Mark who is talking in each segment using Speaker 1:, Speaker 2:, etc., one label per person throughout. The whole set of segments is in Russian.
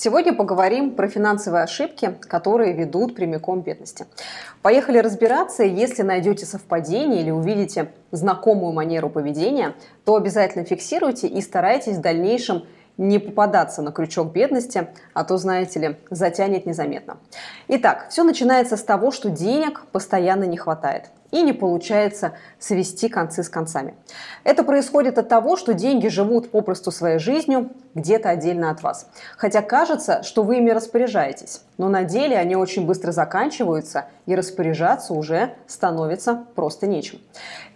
Speaker 1: Сегодня поговорим про финансовые ошибки, которые ведут прямиком к бедности. Поехали разбираться. Если найдете совпадение или увидите знакомую манеру поведения, то обязательно фиксируйте и старайтесь в дальнейшем не попадаться на крючок бедности, а то, знаете ли, затянет незаметно. Итак, все начинается с того, что денег постоянно не хватает и не получается свести концы с концами. Это происходит от того, что деньги живут попросту своей жизнью где-то отдельно от вас. Хотя кажется, что вы ими распоряжаетесь, но на деле они очень быстро заканчиваются и распоряжаться уже становится просто нечем.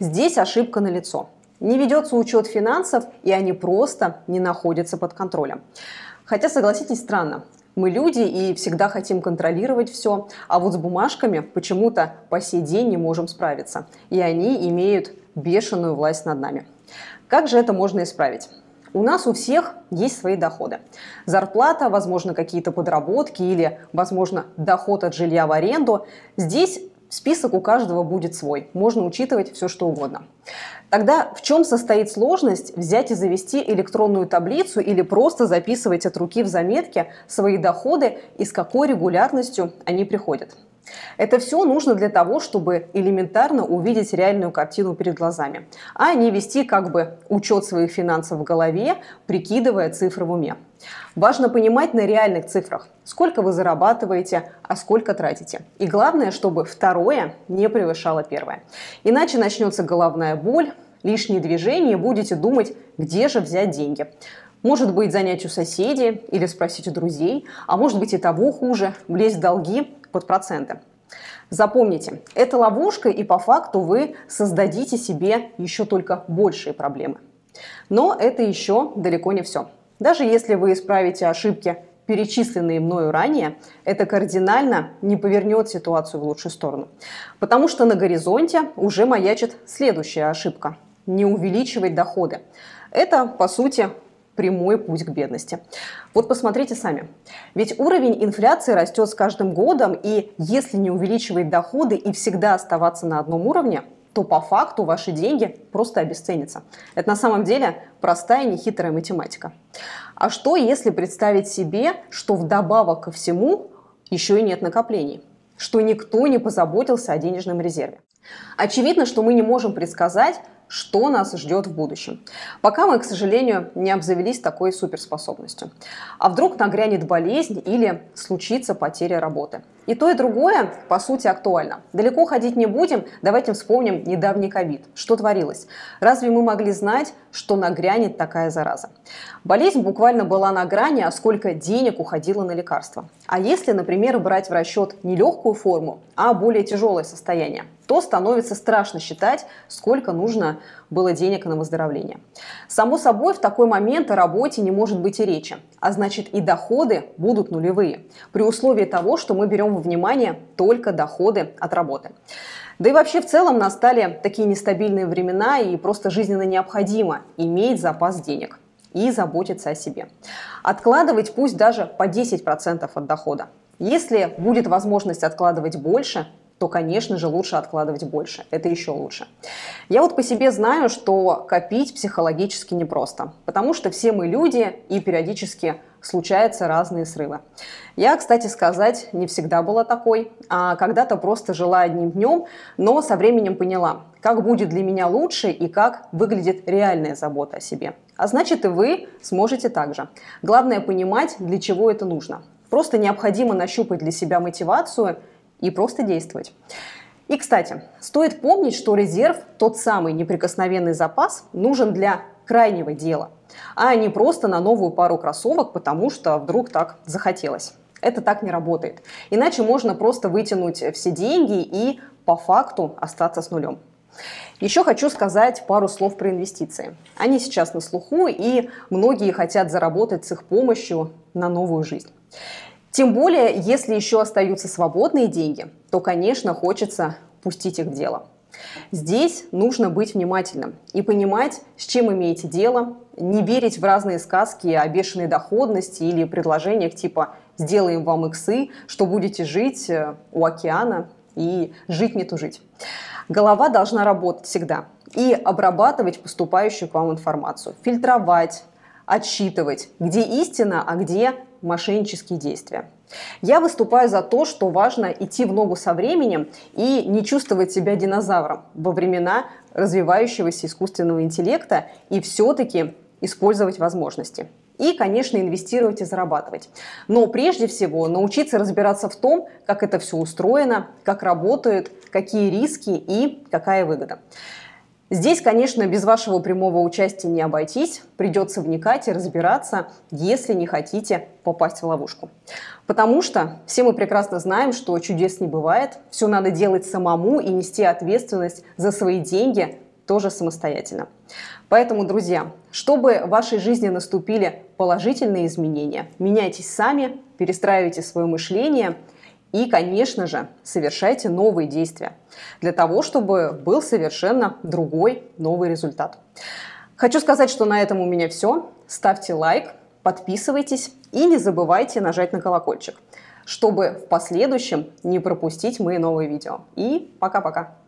Speaker 1: Здесь ошибка на лицо. Не ведется учет финансов, и они просто не находятся под контролем. Хотя, согласитесь, странно. Мы люди и всегда хотим контролировать все, а вот с бумажками почему-то по сей день не можем справиться. И они имеют бешеную власть над нами. Как же это можно исправить? У нас у всех есть свои доходы. Зарплата, возможно, какие-то подработки или, возможно, доход от жилья в аренду. Здесь список у каждого будет свой. Можно учитывать все, что угодно. Тогда в чем состоит сложность взять и завести электронную таблицу или просто записывать от руки в заметке свои доходы и с какой регулярностью они приходят? Это все нужно для того, чтобы элементарно увидеть реальную картину перед глазами, а не вести как бы учет своих финансов в голове, прикидывая цифры в уме. Важно понимать на реальных цифрах, сколько вы зарабатываете, а сколько тратите. И главное, чтобы второе не превышало первое. Иначе начнется головная боль, лишние движения, будете думать, где же взять деньги. Может быть, занять у соседей или спросить у друзей, а может быть и того хуже, влезть в долги под проценты. Запомните, это ловушка, и по факту вы создадите себе еще только большие проблемы. Но это еще далеко не все. Даже если вы исправите ошибки, перечисленные мною ранее, это кардинально не повернет ситуацию в лучшую сторону. Потому что на горизонте уже маячит следующая ошибка – не увеличивать доходы. Это, по сути, прямой путь к бедности. Вот посмотрите сами. Ведь уровень инфляции растет с каждым годом, и если не увеличивать доходы и всегда оставаться на одном уровне, то по факту ваши деньги просто обесценятся. Это на самом деле простая нехитрая математика. А что, если представить себе, что вдобавок ко всему еще и нет накоплений? Что никто не позаботился о денежном резерве? Очевидно, что мы не можем предсказать, что нас ждет в будущем. Пока мы, к сожалению, не обзавелись такой суперспособностью. А вдруг нагрянет болезнь или случится потеря работы. И то, и другое, по сути, актуально. Далеко ходить не будем, давайте вспомним недавний ковид. Что творилось? Разве мы могли знать, что нагрянет такая зараза? Болезнь буквально была на грани, а сколько денег уходило на лекарства. А если, например, брать в расчет не легкую форму, а более тяжелое состояние, то становится страшно считать, сколько нужно было денег на выздоровление. Само собой, в такой момент о работе не может быть и речи, а значит и доходы будут нулевые, при условии того, что мы берем во внимание только доходы от работы. Да и вообще в целом настали такие нестабильные времена и просто жизненно необходимо иметь запас денег и заботиться о себе. Откладывать пусть даже по 10% от дохода. Если будет возможность откладывать больше, то, конечно же, лучше откладывать больше. Это еще лучше. Я вот по себе знаю, что копить психологически непросто, потому что все мы люди и периодически случаются разные срывы. Я, кстати сказать, не всегда была такой, а когда-то просто жила одним днем, но со временем поняла, как будет для меня лучше и как выглядит реальная забота о себе. А значит и вы сможете также. Главное понимать, для чего это нужно. Просто необходимо нащупать для себя мотивацию – и просто действовать. И, кстати, стоит помнить, что резерв, тот самый неприкосновенный запас, нужен для крайнего дела, а не просто на новую пару кроссовок, потому что вдруг так захотелось. Это так не работает. Иначе можно просто вытянуть все деньги и по факту остаться с нулем. Еще хочу сказать пару слов про инвестиции. Они сейчас на слуху, и многие хотят заработать с их помощью на новую жизнь. Тем более, если еще остаются свободные деньги, то, конечно, хочется пустить их в дело. Здесь нужно быть внимательным и понимать, с чем имеете дело, не верить в разные сказки о бешеной доходности или предложениях типа «сделаем вам иксы», что будете жить э, у океана и жить не тужить. Голова должна работать всегда и обрабатывать поступающую к вам информацию, фильтровать, отсчитывать, где истина, а где мошеннические действия. Я выступаю за то, что важно идти в ногу со временем и не чувствовать себя динозавром во времена развивающегося искусственного интеллекта и все-таки использовать возможности. И, конечно, инвестировать и зарабатывать. Но прежде всего научиться разбираться в том, как это все устроено, как работает, какие риски и какая выгода. Здесь, конечно, без вашего прямого участия не обойтись. Придется вникать и разбираться, если не хотите попасть в ловушку. Потому что все мы прекрасно знаем, что чудес не бывает. Все надо делать самому и нести ответственность за свои деньги тоже самостоятельно. Поэтому, друзья, чтобы в вашей жизни наступили положительные изменения, меняйтесь сами, перестраивайте свое мышление – и, конечно же, совершайте новые действия для того, чтобы был совершенно другой новый результат. Хочу сказать, что на этом у меня все. Ставьте лайк, подписывайтесь и не забывайте нажать на колокольчик, чтобы в последующем не пропустить мои новые видео. И пока-пока!